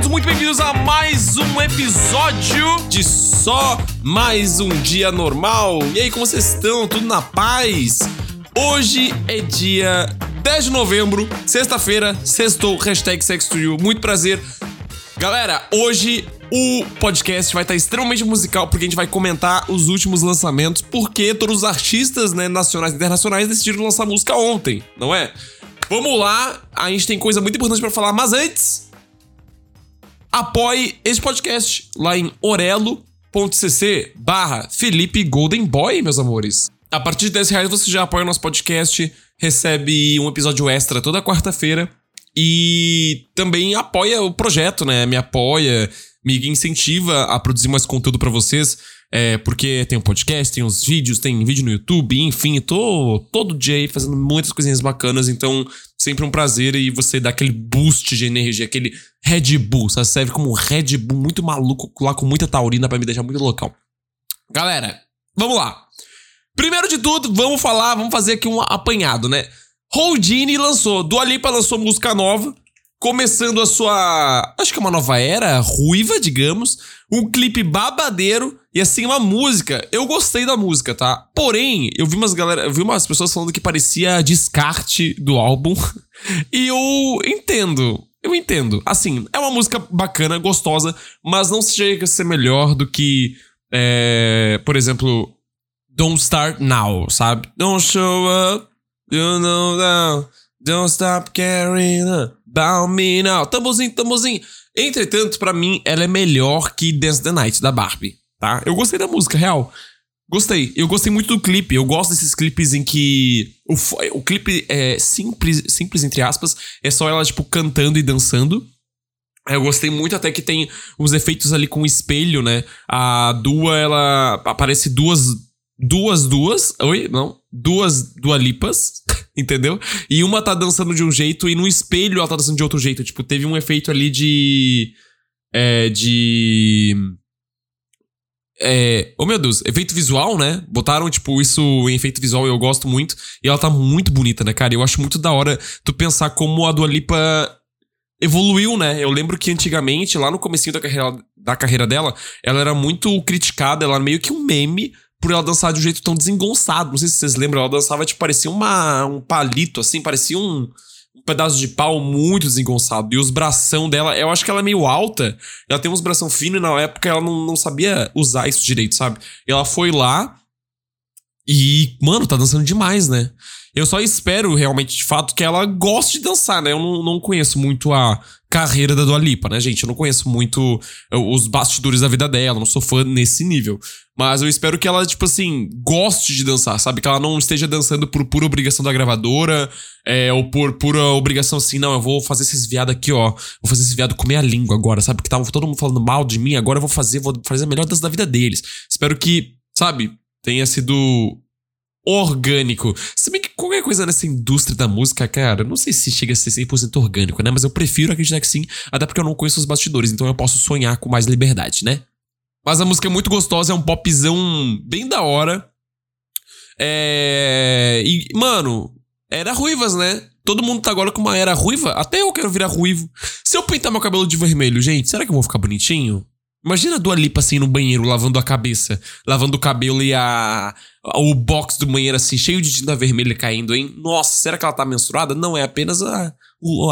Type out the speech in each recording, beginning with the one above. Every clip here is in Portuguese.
todos muito bem-vindos a mais um episódio de Só Mais Um Dia Normal. E aí, como vocês estão? Tudo na paz? Hoje é dia 10 de novembro, sexta-feira, sextou, hashtag you. Muito prazer. Galera, hoje o podcast vai estar extremamente musical porque a gente vai comentar os últimos lançamentos, porque todos os artistas né, nacionais e internacionais decidiram lançar música ontem, não é? Vamos lá, a gente tem coisa muito importante para falar, mas antes, apoie esse podcast lá em orelo.cc barra Felipe Golden Boy, meus amores. A partir de 10 reais você já apoia o nosso podcast, recebe um episódio extra toda quarta-feira e também apoia o projeto, né? Me apoia, me incentiva a produzir mais conteúdo para vocês. É, porque tem um podcast, tem uns vídeos, tem vídeo no YouTube, enfim, tô todo dia aí fazendo muitas coisinhas bacanas, então sempre um prazer e você dá aquele boost de energia, aquele Red Bull, sabe? Serve como um Red Bull muito maluco lá com muita taurina para me deixar muito loucão. Galera, vamos lá. Primeiro de tudo, vamos falar, vamos fazer aqui um apanhado, né? Houdini lançou, Dua Lipa lançou música nova, começando a sua, acho que é uma nova era, ruiva, digamos, um clipe babadeiro e assim uma música. Eu gostei da música, tá? Porém, eu vi umas galera, eu vi umas pessoas falando que parecia descarte do álbum. e eu entendo. Eu entendo. Assim, é uma música bacana, gostosa, mas não chega a ser melhor do que, é, por exemplo, Don't Start Now, sabe? Don't show up, you know now. Don't stop caring about me now. Tamborzinho, tamborzinho. Entretanto, para mim, ela é melhor que Dance the Night, da Barbie, tá? Eu gostei da música, real. Gostei. Eu gostei muito do clipe. Eu gosto desses clipes em que o, o clipe é simples, simples, entre aspas. É só ela, tipo, cantando e dançando. Eu gostei muito até que tem os efeitos ali com o espelho, né? A Dua, ela aparece duas duas duas, oi, não, duas dualipas, entendeu? E uma tá dançando de um jeito e no espelho ela tá dançando de outro jeito, tipo, teve um efeito ali de é, de é, oh meu Deus, efeito visual, né? Botaram, tipo, isso em efeito visual e eu gosto muito. E ela tá muito bonita, né, cara? Eu acho muito da hora tu pensar como a Dua Lipa evoluiu, né? Eu lembro que antigamente, lá no comecinho da carreira, da carreira dela, ela era muito criticada, ela era meio que um meme por ela dançar de um jeito tão desengonçado. Não sei se vocês lembram, ela dançava, tipo, parecia uma, um palito, assim, parecia um, um pedaço de pau muito desengonçado. E os bração dela, eu acho que ela é meio alta, ela tem uns bração fino e na época ela não, não sabia usar isso direito, sabe? Ela foi lá e, mano, tá dançando demais, né? Eu só espero realmente, de fato, que ela goste de dançar, né? Eu não, não conheço muito a carreira da Dua Lipa, né, gente? Eu não conheço muito eh, os bastidores da vida dela, não sou fã nesse nível. Mas eu espero que ela, tipo assim, goste de dançar, sabe? Que ela não esteja dançando por pura obrigação da gravadora, é, ou por pura obrigação assim, não, eu vou fazer esses viados aqui, ó. Vou fazer esse viado comer a língua agora, sabe? Que tava todo mundo falando mal de mim, agora eu vou fazer, vou fazer a melhor dança da vida deles. Espero que, sabe, tenha sido orgânico. Se bem que qualquer coisa nessa indústria da música, cara, não sei se chega a ser 100% orgânico, né? Mas eu prefiro acreditar que sim, até porque eu não conheço os bastidores, então eu posso sonhar com mais liberdade, né? Mas a música é muito gostosa, é um popzão bem da hora. É. E, mano, era ruivas, né? Todo mundo tá agora com uma era ruiva. Até eu quero virar ruivo. Se eu pintar meu cabelo de vermelho, gente, será que eu vou ficar bonitinho? Imagina a Dua Lipa assim no banheiro, lavando a cabeça, lavando o cabelo e a o box do banheiro assim, cheio de tinta vermelha caindo, hein? Nossa, será que ela tá menstruada? Não, é apenas a,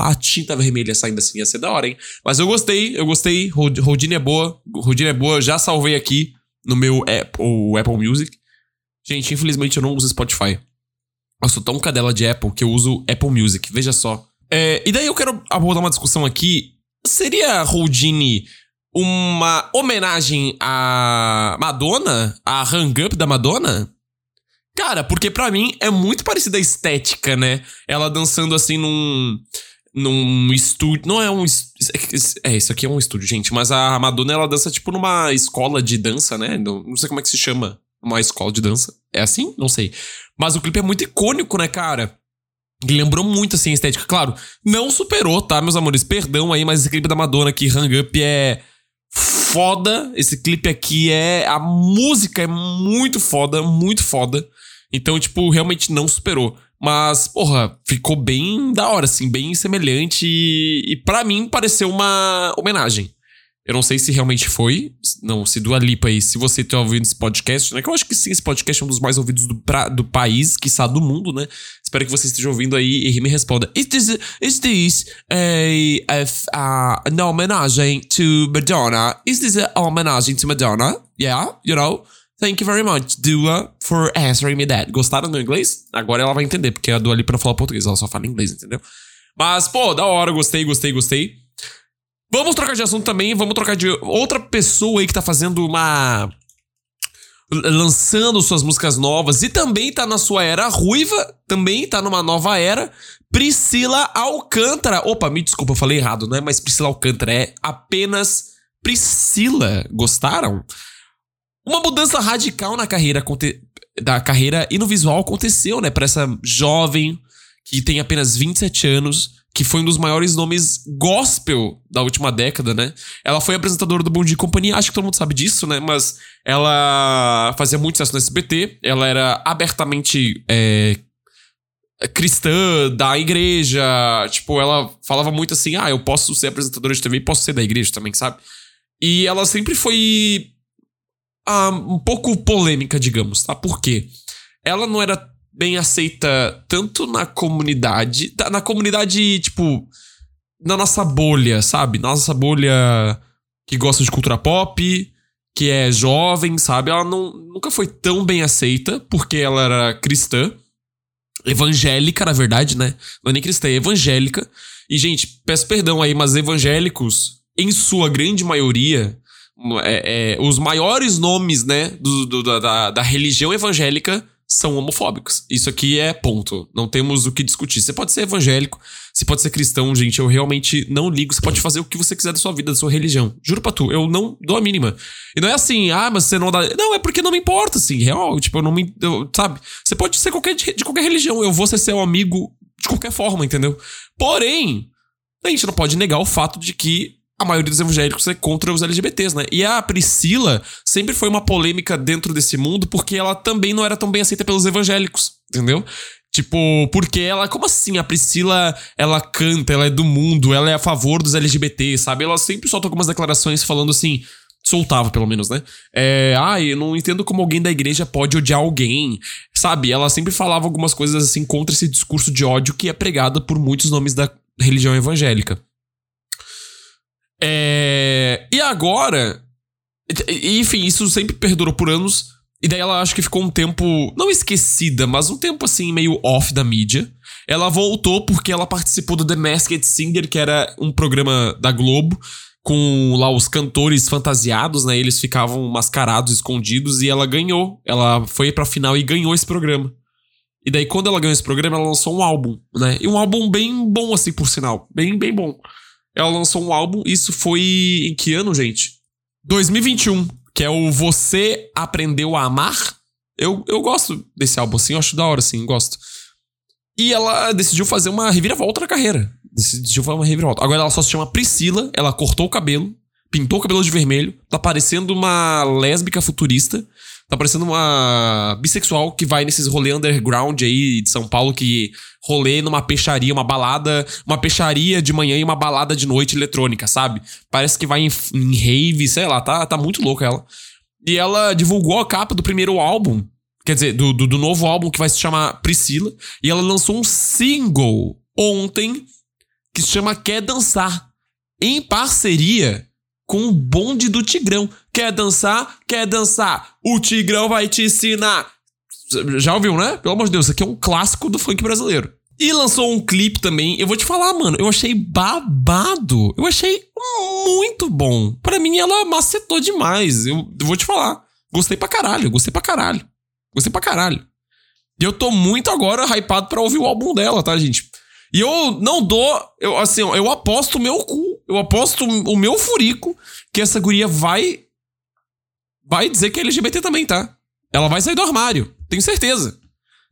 a tinta vermelha saindo assim, ia ser da hora, hein? Mas eu gostei, eu gostei. Rodine é boa, Rodine é boa, já salvei aqui no meu Apple, Apple Music. Gente, infelizmente eu não uso Spotify. Eu sou tão cadela de Apple que eu uso Apple Music, veja só. É, e daí eu quero abordar uma discussão aqui. Seria Houdini uma homenagem à Madonna? A Hang Up da Madonna? Cara, porque para mim é muito parecida a estética, né? Ela dançando assim num num estúdio. Não é um. É, isso aqui é um estúdio, gente. Mas a Madonna, ela dança tipo numa escola de dança, né? Não sei como é que se chama. Uma escola de dança. É assim? Não sei. Mas o clipe é muito icônico, né, cara? Lembrou muito, assim, a estética. Claro, não superou, tá, meus amores? Perdão aí, mas esse clipe da Madonna aqui, Hang Up, é foda. Esse clipe aqui é. A música é muito foda, muito foda. Então, tipo, realmente não superou. Mas, porra, ficou bem da hora, assim, bem semelhante. E, e para mim pareceu uma homenagem. Eu não sei se realmente foi. Não, se Dua Lipa aí, se você tá ouvindo esse podcast, né? Que eu acho que sim, esse podcast é um dos mais ouvidos do, pra, do país, quiçá do mundo, né? Espero que você esteja ouvindo aí e me responda. Is this, is this a, a, a, homenagem to Madonna? Is this a homenagem to Madonna? Yeah, you know? Thank you very much, Dua, for answering me that. Gostaram do inglês? Agora ela vai entender, porque a Dua Lipa não fala português, ela só fala inglês, entendeu? Mas, pô, da hora, gostei, gostei, gostei. Vamos trocar de assunto também, vamos trocar de outra pessoa aí que tá fazendo uma. Lançando suas músicas novas e também tá na sua era ruiva, também tá numa nova era. Priscila Alcântara. Opa, me desculpa, eu falei errado, não é mais Priscila Alcântara, é apenas Priscila. Gostaram? Uma mudança radical na carreira da carreira e no visual aconteceu, né, para essa jovem que tem apenas 27 anos que foi um dos maiores nomes gospel da última década, né? Ela foi apresentadora do Bom Dia e Companhia, acho que todo mundo sabe disso, né? Mas ela fazia muito sucesso no SBT, ela era abertamente é, cristã da igreja, tipo, ela falava muito assim, ah, eu posso ser apresentadora de TV e posso ser da igreja também, sabe? E ela sempre foi ah, um pouco polêmica, digamos, tá? Por quê? Ela não era bem aceita tanto na comunidade, na comunidade, tipo, na nossa bolha, sabe? Nossa bolha que gosta de cultura pop, que é jovem, sabe? Ela não, nunca foi tão bem aceita, porque ela era cristã, evangélica, na verdade, né? Não é nem cristã, é evangélica. E, gente, peço perdão aí, mas evangélicos, em sua grande maioria, é, é, os maiores nomes, né, do, do da, da religião evangélica são homofóbicos. Isso aqui é ponto. Não temos o que discutir. Você pode ser evangélico, você pode ser cristão, gente. Eu realmente não ligo. Você pode fazer o que você quiser da sua vida, da sua religião. Juro pra tu, eu não dou a mínima. E não é assim, ah, mas você não dá. Não, é porque não me importa, assim. Real, tipo, eu não me. Eu, sabe? Você pode ser qualquer, de qualquer religião. Eu vou ser seu amigo de qualquer forma, entendeu? Porém, a gente não pode negar o fato de que a maioria dos evangélicos é contra os LGBTs, né? E a Priscila sempre foi uma polêmica dentro desse mundo porque ela também não era tão bem aceita pelos evangélicos, entendeu? Tipo, porque ela, como assim? A Priscila, ela canta, ela é do mundo, ela é a favor dos LGBTs, sabe? Ela sempre solta algumas declarações falando assim, soltava pelo menos, né? É, ah, eu não entendo como alguém da igreja pode odiar alguém, sabe? Ela sempre falava algumas coisas assim contra esse discurso de ódio que é pregado por muitos nomes da religião evangélica. É... E agora. Enfim, isso sempre perdurou por anos. E daí ela acho que ficou um tempo. Não esquecida, mas um tempo assim, meio off da mídia. Ela voltou porque ela participou do The Masked Singer, que era um programa da Globo, com lá os cantores fantasiados, né? Eles ficavam mascarados, escondidos, e ela ganhou. Ela foi pra final e ganhou esse programa. E daí, quando ela ganhou esse programa, ela lançou um álbum, né? E um álbum bem bom, assim, por sinal. Bem, bem bom. Ela lançou um álbum, isso foi em que ano, gente? 2021, que é o Você Aprendeu a Amar. Eu, eu gosto desse álbum, assim, eu acho da hora, assim, gosto. E ela decidiu fazer uma reviravolta na carreira. Decidiu fazer uma reviravolta. Agora ela só se chama Priscila, ela cortou o cabelo, pintou o cabelo de vermelho, tá parecendo uma lésbica futurista. Tá parecendo uma bissexual que vai nesses rolê underground aí de São Paulo, que rolê numa peixaria, uma balada, uma peixaria de manhã e uma balada de noite eletrônica, sabe? Parece que vai em, em rave, sei lá, tá, tá muito louca ela. E ela divulgou a capa do primeiro álbum, quer dizer, do, do, do novo álbum que vai se chamar Priscila, e ela lançou um single ontem que se chama Quer Dançar, em parceria com o bonde do Tigrão. Quer dançar? Quer dançar? O Tigrão vai te ensinar. Já ouviu, né? Pelo amor de Deus, isso aqui é um clássico do funk brasileiro. E lançou um clipe também. Eu vou te falar, mano, eu achei babado. Eu achei muito bom. Para mim, ela macetou demais. Eu, eu vou te falar. Gostei pra caralho, gostei pra caralho. Gostei pra caralho. E eu tô muito agora hypado pra ouvir o álbum dela, tá, gente? E eu não dou. Eu, assim, eu aposto o meu cu. Eu aposto o meu furico que essa guria vai. Vai dizer que é LGBT também, tá? Ela vai sair do armário. Tenho certeza.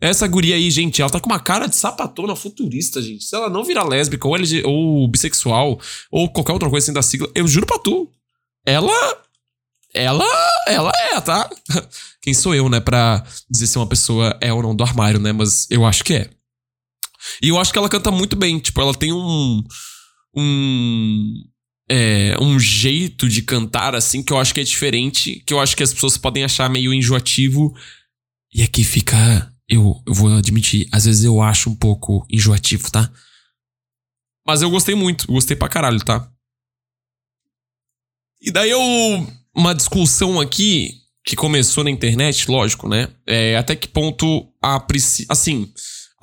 Essa guria aí, gente, ela tá com uma cara de sapatona futurista, gente. Se ela não virar lésbica ou, LG, ou bissexual ou qualquer outra coisa assim da sigla, eu juro pra tu. Ela. Ela. Ela é, tá? Quem sou eu, né, pra dizer se uma pessoa é ou não do armário, né? Mas eu acho que é. E eu acho que ela canta muito bem. Tipo, ela tem um. Um. É, um jeito de cantar, assim, que eu acho que é diferente. Que eu acho que as pessoas podem achar meio enjoativo. E aqui fica. Eu, eu vou admitir, às vezes eu acho um pouco enjoativo, tá? Mas eu gostei muito, gostei pra caralho, tá? E daí eu. Uma discussão aqui que começou na internet, lógico, né? É, até que ponto a Priscila. Assim,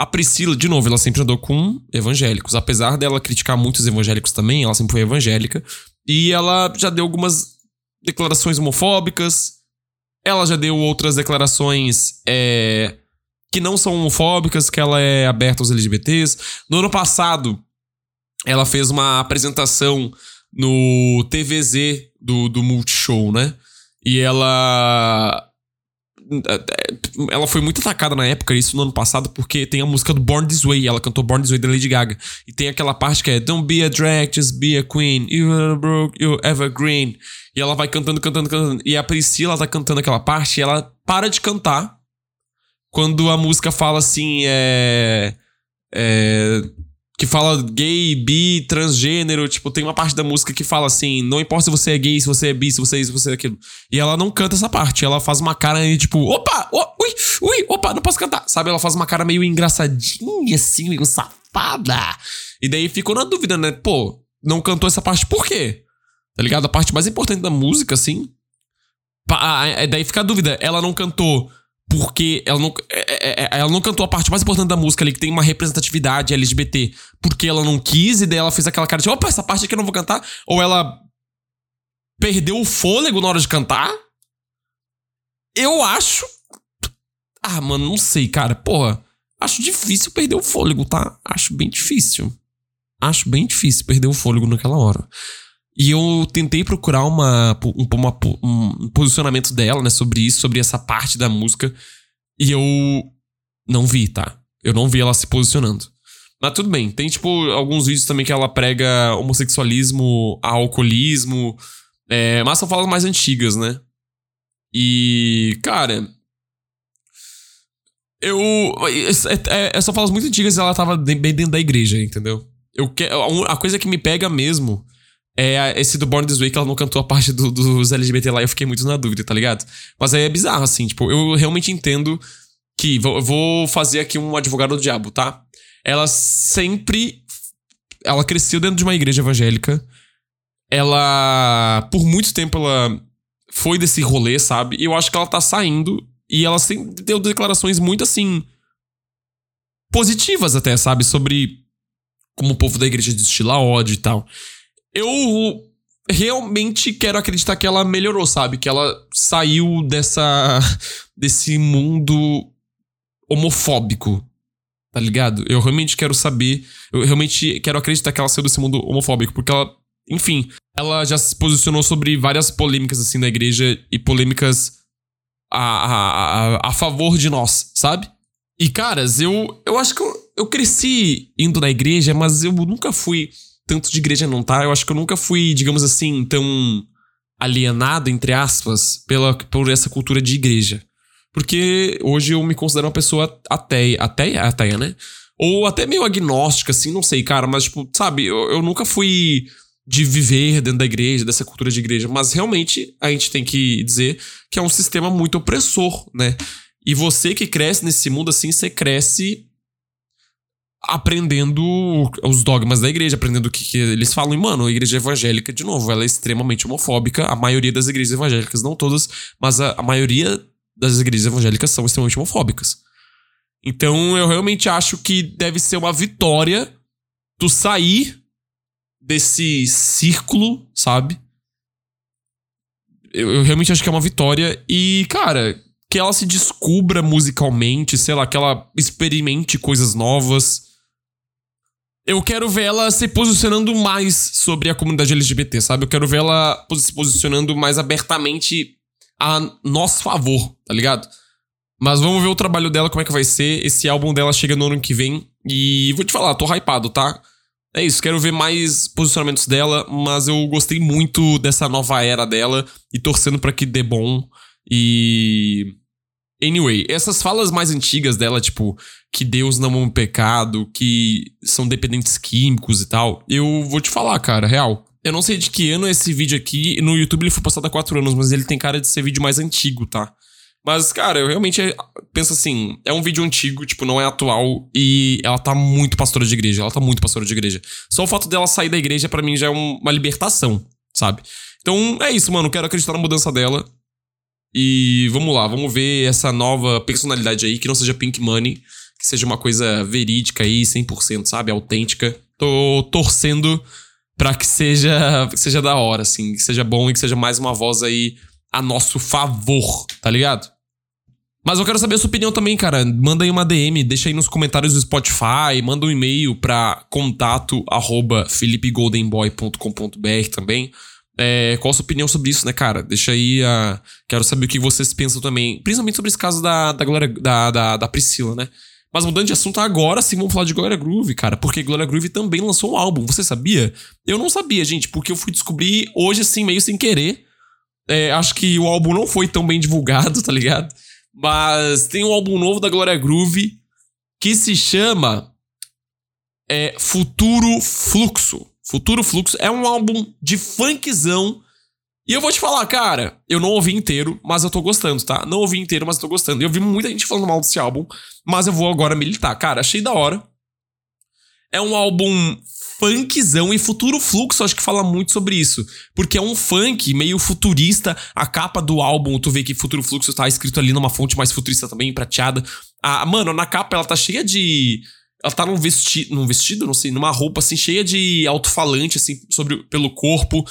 a Priscila, de novo, ela sempre andou com evangélicos. Apesar dela criticar muitos evangélicos também, ela sempre foi evangélica. E ela já deu algumas declarações homofóbicas. Ela já deu outras declarações é, que não são homofóbicas, que ela é aberta aos LGBTs. No ano passado, ela fez uma apresentação no TVZ do, do Multishow, né? E ela. Ela foi muito atacada na época, isso no ano passado, porque tem a música do Born This Way. Ela cantou Born This Way da Lady Gaga. E tem aquela parte que é Don't be a drag, just be a queen. You are broke, you evergreen. E ela vai cantando, cantando, cantando. E a Priscila tá cantando aquela parte e ela para de cantar quando a música fala assim, é. É que fala gay, bi, transgênero, tipo, tem uma parte da música que fala assim, não importa se você é gay, se você é bi, se você é isso, se você é aquilo. E ela não canta essa parte, ela faz uma cara aí, tipo, opa, oh, ui, ui, opa, não posso cantar, sabe? Ela faz uma cara meio engraçadinha, assim, meio safada. E daí ficou na dúvida, né? Pô, não cantou essa parte por quê? Tá ligado? A parte mais importante da música, assim. Daí fica a dúvida, ela não cantou porque ela não, é, é, é, ela não cantou a parte mais importante da música ali, que tem uma representatividade LGBT, porque ela não quis, e daí ela fez aquela cara de, opa, essa parte aqui eu não vou cantar. Ou ela perdeu o fôlego na hora de cantar. Eu acho. Ah, mano, não sei, cara. Porra, acho difícil perder o fôlego, tá? Acho bem difícil. Acho bem difícil perder o fôlego naquela hora. E eu tentei procurar uma, um, uma, um posicionamento dela, né, sobre isso, sobre essa parte da música. E eu não vi, tá? Eu não vi ela se posicionando. Mas tudo bem. Tem, tipo, alguns vídeos também que ela prega homossexualismo, alcoolismo. É, mas são falas mais antigas, né? E, cara. Eu. É, é, são falas muito antigas e ela tava bem dentro da igreja, entendeu? Eu que, a coisa que me pega mesmo é esse do Born This Way que ela não cantou a parte do, dos LGBT lá, eu fiquei muito na dúvida, tá ligado? Mas aí é bizarro, assim, tipo, eu realmente entendo que. Vou, vou fazer aqui um advogado do diabo, tá? Ela sempre. Ela cresceu dentro de uma igreja evangélica. Ela. Por muito tempo ela foi desse rolê, sabe? E eu acho que ela tá saindo. E ela deu declarações muito assim. positivas até, sabe? Sobre como o povo da igreja destila ódio e tal eu realmente quero acreditar que ela melhorou, sabe? Que ela saiu dessa. desse mundo homofóbico. Tá ligado? Eu realmente quero saber. Eu realmente quero acreditar que ela saiu desse mundo homofóbico, porque ela. Enfim, ela já se posicionou sobre várias polêmicas, assim, da igreja e polêmicas a, a, a, a favor de nós, sabe? E, caras, eu, eu acho que eu, eu cresci indo na igreja, mas eu nunca fui tanto de igreja não, tá? Eu acho que eu nunca fui, digamos assim, tão alienado, entre aspas, pela, por essa cultura de igreja. Porque hoje eu me considero uma pessoa ateia, ateia, ateia, né? Ou até meio agnóstica, assim, não sei, cara, mas, tipo, sabe, eu, eu nunca fui de viver dentro da igreja, dessa cultura de igreja, mas realmente a gente tem que dizer que é um sistema muito opressor, né? E você que cresce nesse mundo assim, você cresce aprendendo os dogmas da igreja, aprendendo o que, que, eles falam. E, mano, a igreja evangélica, de novo, ela é extremamente homofóbica. A maioria das igrejas evangélicas, não todas, mas a, a maioria das igrejas evangélicas são extremamente homofóbicas. Então, eu realmente acho que deve ser uma vitória tu sair desse círculo, sabe? Eu, eu realmente acho que é uma vitória. E, cara, que ela se descubra musicalmente, sei lá, que ela experimente coisas novas eu quero ver ela se posicionando mais sobre a comunidade LGBT, sabe? Eu quero ver ela se posicionando mais abertamente a nosso favor, tá ligado? Mas vamos ver o trabalho dela, como é que vai ser. Esse álbum dela chega no ano que vem. E vou te falar, tô hypado, tá? É isso, quero ver mais posicionamentos dela, mas eu gostei muito dessa nova era dela e torcendo para que dê bom. E Anyway, essas falas mais antigas dela, tipo, que Deus não é um pecado, que são dependentes químicos e tal, eu vou te falar, cara, real. Eu não sei de que ano é esse vídeo aqui. No YouTube ele foi postado há quatro anos, mas ele tem cara de ser vídeo mais antigo, tá? Mas, cara, eu realmente penso assim: é um vídeo antigo, tipo, não é atual. E ela tá muito pastora de igreja. Ela tá muito pastora de igreja. Só o fato dela sair da igreja, para mim, já é uma libertação, sabe? Então é isso, mano. Quero acreditar na mudança dela. E vamos lá, vamos ver essa nova personalidade aí, que não seja Pink Money, que seja uma coisa verídica aí, 100%, sabe? Autêntica. Tô torcendo para que seja, que seja da hora, assim, que seja bom e que seja mais uma voz aí a nosso favor, tá ligado? Mas eu quero saber a sua opinião também, cara. Manda aí uma DM, deixa aí nos comentários do Spotify, manda um e-mail pra contato também. É, qual a sua opinião sobre isso, né, cara? Deixa aí a. Quero saber o que vocês pensam também. Principalmente sobre esse caso da, da, Glória, da, da, da Priscila, né? Mas mudando de assunto agora, sim, vamos falar de Gloria Groove, cara. Porque Gloria Groove também lançou um álbum. Você sabia? Eu não sabia, gente, porque eu fui descobrir hoje, assim, meio sem querer. É, acho que o álbum não foi tão bem divulgado, tá ligado? Mas tem um álbum novo da Gloria Groove que se chama é, Futuro Fluxo. Futuro Fluxo é um álbum de funkzão e eu vou te falar, cara, eu não ouvi inteiro, mas eu tô gostando, tá? Não ouvi inteiro, mas eu tô gostando. Eu vi muita gente falando mal desse álbum, mas eu vou agora militar. Cara, achei da hora. É um álbum funkzão e futuro fluxo, acho que fala muito sobre isso. Porque é um funk meio futurista. A capa do álbum, tu vê que futuro fluxo tá escrito ali numa fonte mais futurista também, prateada. Ah, mano, na capa ela tá cheia de. Ela tá num vestido, num vestido, não sei, numa roupa assim, cheia de alto-falante, assim, sobre, pelo corpo.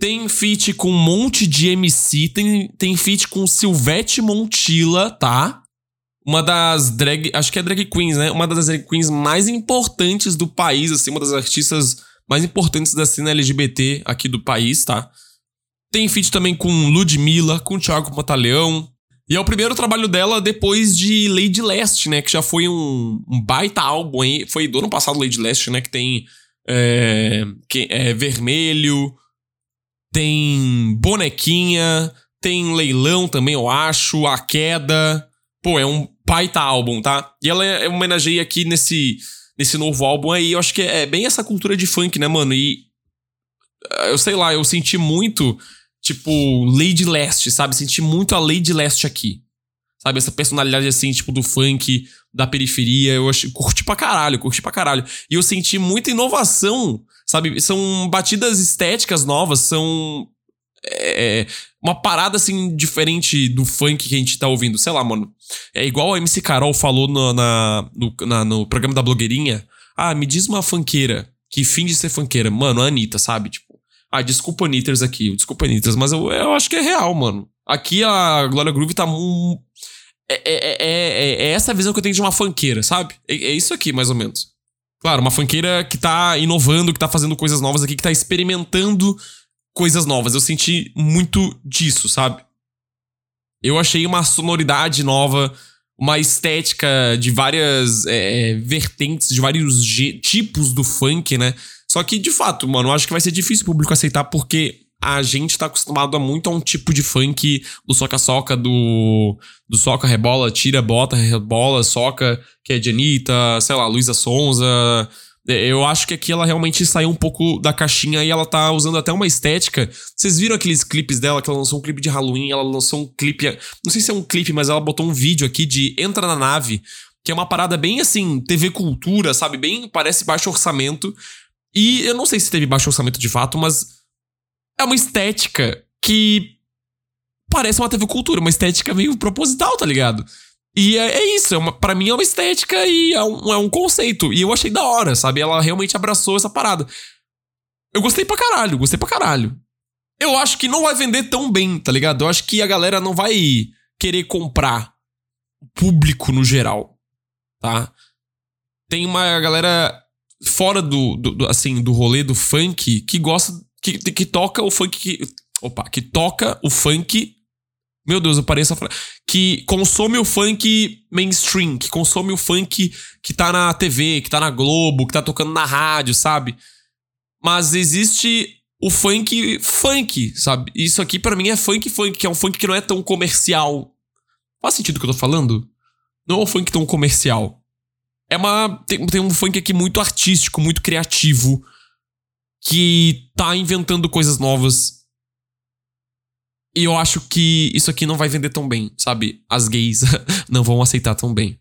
Tem feat com um monte de MC, tem, tem feat com Silvete Montilla, tá? Uma das drag, acho que é drag queens, né? Uma das drag queens mais importantes do país, assim, uma das artistas mais importantes da cena LGBT aqui do país, tá? Tem feat também com Ludmilla, com Thiago Mataleão. E é o primeiro trabalho dela depois de Lady Leste, né? Que já foi um, um baita álbum aí. Foi do ano passado Lady Leste, né? Que tem é, que, é, Vermelho, tem Bonequinha, tem Leilão também, eu acho, A Queda. Pô, é um baita álbum, tá? E ela é, homenageia aqui nesse, nesse novo álbum aí, eu acho que é bem essa cultura de funk, né, mano? E eu sei lá, eu senti muito, tipo, Lady Leste, sabe? Senti muito a Lady Leste aqui. Sabe? Essa personalidade assim, tipo, do funk, da periferia. Eu achei, curti pra caralho, curti pra caralho. E eu senti muita inovação sabe? São batidas estéticas novas, são. É, uma parada assim diferente do funk que a gente tá ouvindo. Sei lá, mano. É igual a MC Carol falou no, na, no, na, no programa da blogueirinha. Ah, me diz uma funkeira que fim de ser funkeira. Mano, a Anitta, sabe? Tipo, ah, desculpa Anitters aqui, desculpa Anitters, mas eu, eu acho que é real, mano. Aqui a Glória Groove tá. Um, é, é, é, é, essa visão que eu tenho de uma funkeira, sabe? É, é isso aqui, mais ou menos. Claro, uma funkeira que tá inovando, que tá fazendo coisas novas aqui, que tá experimentando coisas novas. Eu senti muito disso, sabe? Eu achei uma sonoridade nova, uma estética de várias é, é vertentes, de vários tipos do funk, né? Só que, de fato, mano, eu acho que vai ser difícil o público aceitar porque a gente tá acostumado a muito a um tipo de funk do soca-soca, do, do soca, rebola, tira, bota, rebola, soca, que é de Anitta, sei lá, Luísa Sonza. É, eu acho que aqui ela realmente saiu um pouco da caixinha e ela tá usando até uma estética. Vocês viram aqueles clipes dela, que ela lançou um clipe de Halloween, ela lançou um clipe. Não sei se é um clipe, mas ela botou um vídeo aqui de Entra na Nave, que é uma parada bem assim, TV Cultura, sabe? Bem, parece baixo orçamento. E eu não sei se teve baixo orçamento de fato, mas é uma estética que parece uma TV Cultura, uma estética meio proposital, tá ligado? E é, é isso, é uma, pra mim é uma estética e é um, é um conceito. E eu achei da hora, sabe? Ela realmente abraçou essa parada. Eu gostei pra caralho, gostei pra caralho. Eu acho que não vai vender tão bem, tá ligado? Eu acho que a galera não vai querer comprar público no geral, tá? Tem uma galera fora do, do, do assim, do rolê do funk que gosta que, que toca o funk. Que, opa, que toca o funk. Meu Deus, eu pareço a Que consome o funk mainstream, que consome o funk que tá na TV, que tá na Globo, que tá tocando na rádio, sabe? Mas existe o funk funk, sabe? Isso aqui para mim é funk funk, que é um funk que não é tão comercial. Faz sentido o que eu tô falando? Não é um funk tão comercial. É uma. Tem, tem um funk aqui muito artístico, muito criativo. Que tá inventando coisas novas. E eu acho que isso aqui não vai vender tão bem, sabe? As gays não vão aceitar tão bem.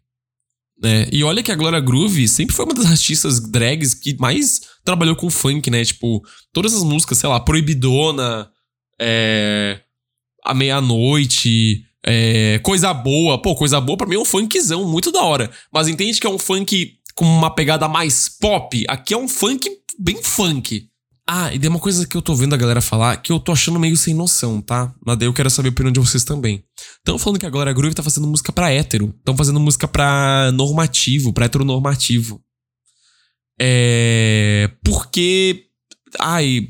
Né? E olha que a Glória Groove sempre foi uma das artistas drags que mais trabalhou com funk, né? Tipo, todas as músicas, sei lá, Proibidona, é, A Meia-Noite, é, Coisa Boa. Pô, Coisa Boa pra mim é um funkzão muito da hora. Mas entende que é um funk com uma pegada mais pop? Aqui é um funk bem funk. Ah, e tem uma coisa que eu tô vendo a galera falar que eu tô achando meio sem noção, tá? Mas eu quero saber a opinião de vocês também. Estão falando que a Glória Groove tá fazendo música pra hétero. Estão fazendo música pra normativo, pra heteronormativo. É. Porque. Ai.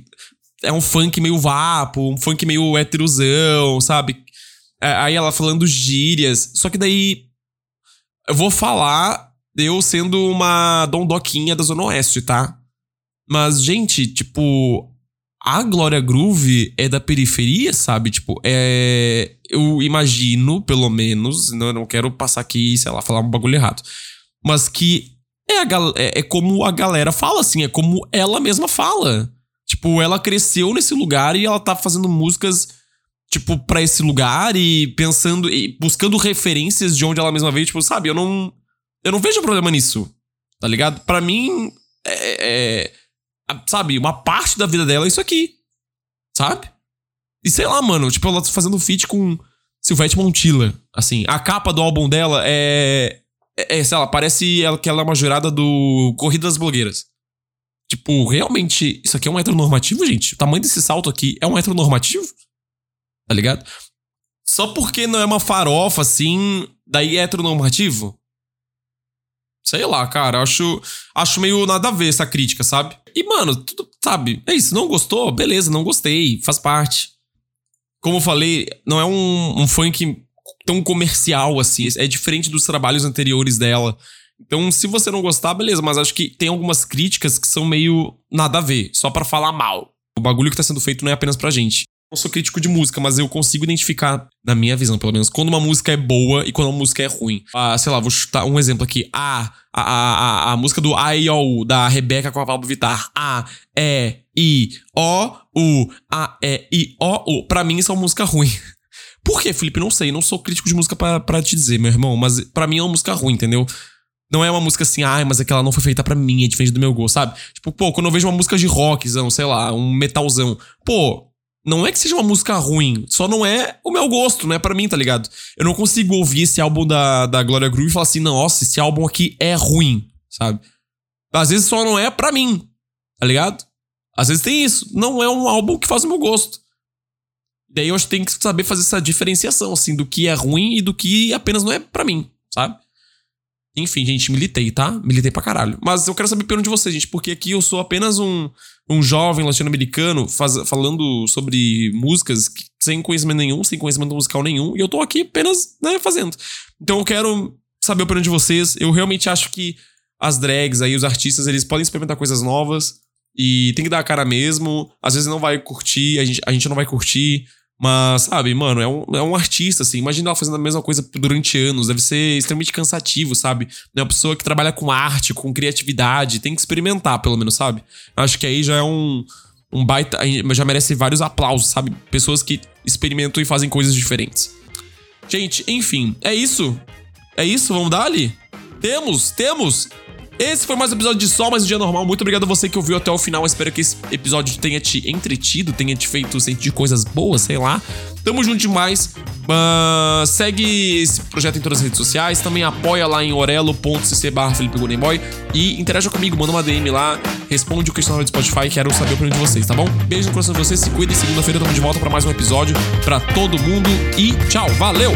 É um funk meio vapo, um funk meio heterosão, sabe? É, aí ela falando gírias. Só que daí. Eu vou falar eu sendo uma dondoquinha da Zona Oeste, tá? Mas, gente, tipo, a Glória Groove é da periferia, sabe? Tipo, é. Eu imagino, pelo menos, não, não quero passar aqui, sei lá, falar um bagulho errado. Mas que é, a, é, é como a galera fala, assim, é como ela mesma fala. Tipo, ela cresceu nesse lugar e ela tá fazendo músicas, tipo, pra esse lugar e pensando, e buscando referências de onde ela mesma veio. Tipo, sabe, eu não. Eu não vejo problema nisso, tá ligado? Para mim, é, é sabe, uma parte da vida dela é isso aqui. Sabe? E sei lá, mano, tipo, ela tá fazendo feat com Silvete Montilla. Assim, a capa do álbum dela é. É, é sei lá, parece que ela é uma jurada do Corrida das Blogueiras. Tipo, realmente, isso aqui é um heteronormativo, gente? O tamanho desse salto aqui é um heteronormativo? Tá ligado? Só porque não é uma farofa assim, daí é heteronormativo? Sei lá, cara, acho, acho meio nada a ver essa crítica, sabe? E, mano, tudo, sabe? É isso, não gostou? Beleza, não gostei, faz parte. Como eu falei, não é um, um funk tão comercial assim, é diferente dos trabalhos anteriores dela. Então, se você não gostar, beleza, mas acho que tem algumas críticas que são meio nada a ver, só para falar mal. O bagulho que tá sendo feito não é apenas pra gente não sou crítico de música, mas eu consigo identificar, na minha visão, pelo menos, quando uma música é boa e quando uma música é ruim. Ah, sei lá, vou chutar um exemplo aqui. Ah, a, a, a, a música do A-I-O-U, da Rebeca com a Pablo Vittar. A, E, I, O, U. A, E, I, O, U. Pra mim, isso é uma música ruim. Por quê, Felipe? Não sei. Não sou crítico de música para te dizer, meu irmão. Mas para mim é uma música ruim, entendeu? Não é uma música assim, ai, mas aquela não foi feita para mim, é diferente do meu gosto, sabe? Tipo, pô, quando eu vejo uma música de rockzão, sei lá, um metalzão, pô, não é que seja uma música ruim, só não é o meu gosto, não é para mim, tá ligado? Eu não consigo ouvir esse álbum da, da Gloria Groove e falar assim, nossa, esse álbum aqui é ruim, sabe? Às vezes só não é para mim, tá ligado? Às vezes tem isso, não é um álbum que faz o meu gosto. Daí eu acho que tem que saber fazer essa diferenciação, assim, do que é ruim e do que apenas não é para mim, sabe? Enfim, gente, militei, tá? Militei pra caralho. Mas eu quero saber pelo de vocês, gente, porque aqui eu sou apenas um, um jovem latino-americano falando sobre músicas sem conhecimento nenhum, sem conhecimento musical nenhum, e eu tô aqui apenas, né, fazendo. Então eu quero saber a opinião de vocês. Eu realmente acho que as drags aí, os artistas, eles podem experimentar coisas novas e tem que dar a cara mesmo. Às vezes não vai curtir, a gente, a gente não vai curtir. Mas, sabe, mano, é um, é um artista, assim. Imagina ela fazendo a mesma coisa durante anos. Deve ser extremamente cansativo, sabe? É uma pessoa que trabalha com arte, com criatividade. Tem que experimentar, pelo menos, sabe? Acho que aí já é um, um baita. Já merece vários aplausos, sabe? Pessoas que experimentam e fazem coisas diferentes. Gente, enfim, é isso. É isso, vamos dar ali? Temos, temos esse foi mais um episódio de Sol, mais um dia normal. Muito obrigado a você que ouviu até o final. Espero que esse episódio tenha te entretido, tenha te feito sentir coisas boas, sei lá. Tamo junto demais. Uh, segue esse projeto em todas as redes sociais. Também apoia lá em orelo.cc barra Felipe Boy. E interaja comigo, manda uma DM lá. Responde o questionário do Spotify. Quero saber a opinião de vocês, tá bom? Beijo no coração de vocês. Se cuidem. Segunda-feira tamo de volta para mais um episódio. para todo mundo. E tchau. Valeu!